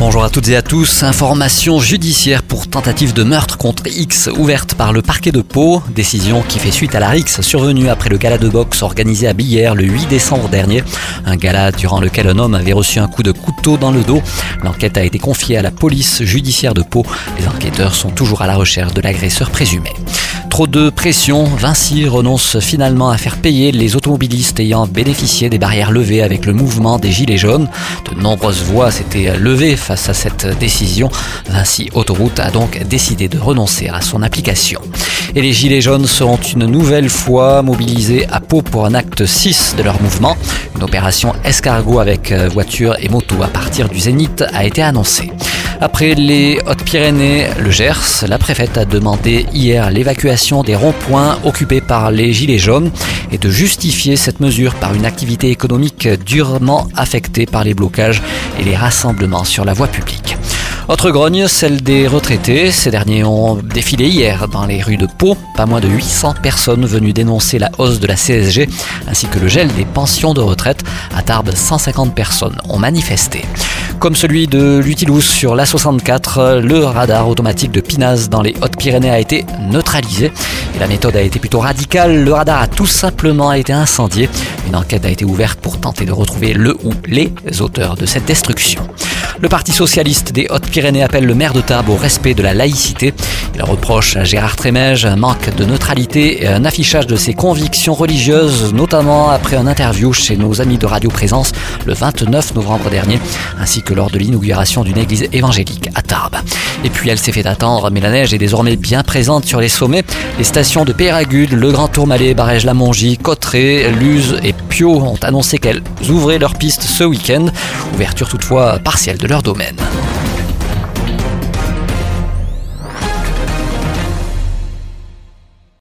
Bonjour à toutes et à tous. Information judiciaire pour tentative de meurtre contre X ouverte par le parquet de Pau. Décision qui fait suite à la RIX survenue après le gala de boxe organisé à Billère le 8 décembre dernier. Un gala durant lequel un homme avait reçu un coup de couteau dans le dos. L'enquête a été confiée à la police judiciaire de Pau. Les enquêteurs sont toujours à la recherche de l'agresseur présumé. Trop de pression, Vinci renonce finalement à faire payer les automobilistes ayant bénéficié des barrières levées avec le mouvement des Gilets jaunes. De nombreuses voix s'étaient levées face à cette décision. Vinci Autoroute a donc décidé de renoncer à son application. Et les Gilets jaunes seront une nouvelle fois mobilisés à Pau pour un acte 6 de leur mouvement. Une opération escargot avec voitures et motos à partir du Zénith a été annoncée. Après les Hautes-Pyrénées, le Gers, la préfète a demandé hier l'évacuation des ronds-points occupés par les Gilets jaunes et de justifier cette mesure par une activité économique durement affectée par les blocages et les rassemblements sur la voie publique. Autre grogne, celle des retraités. Ces derniers ont défilé hier dans les rues de Pau. Pas moins de 800 personnes venues dénoncer la hausse de la CSG ainsi que le gel des pensions de retraite. À Tarbes, 150 personnes ont manifesté. Comme celui de Lutilous sur l'A64, le radar automatique de Pinaz dans les Hautes-Pyrénées a été neutralisé. Et la méthode a été plutôt radicale. Le radar a tout simplement été incendié. Une enquête a été ouverte pour tenter de retrouver le ou les auteurs de cette destruction. Le Parti socialiste des Hautes-Pyrénées appelle le maire de Tarbes au respect de la laïcité. Il reproche à Gérard Trémège un manque de neutralité et un affichage de ses convictions religieuses, notamment après un interview chez nos amis de Radio Présence le 29 novembre dernier, ainsi que lors de l'inauguration d'une église évangélique à Tarbes. Et puis elle s'est fait attendre, mais la neige est désormais bien présente sur les sommets. Les stations de Péragude, Le Grand Tourmalet, Barège-la-Mongie, Cotteret, Luz et Pio ont annoncé qu'elles ouvraient leurs pistes ce week-end. Ouverture toutefois partielle de leur domaine.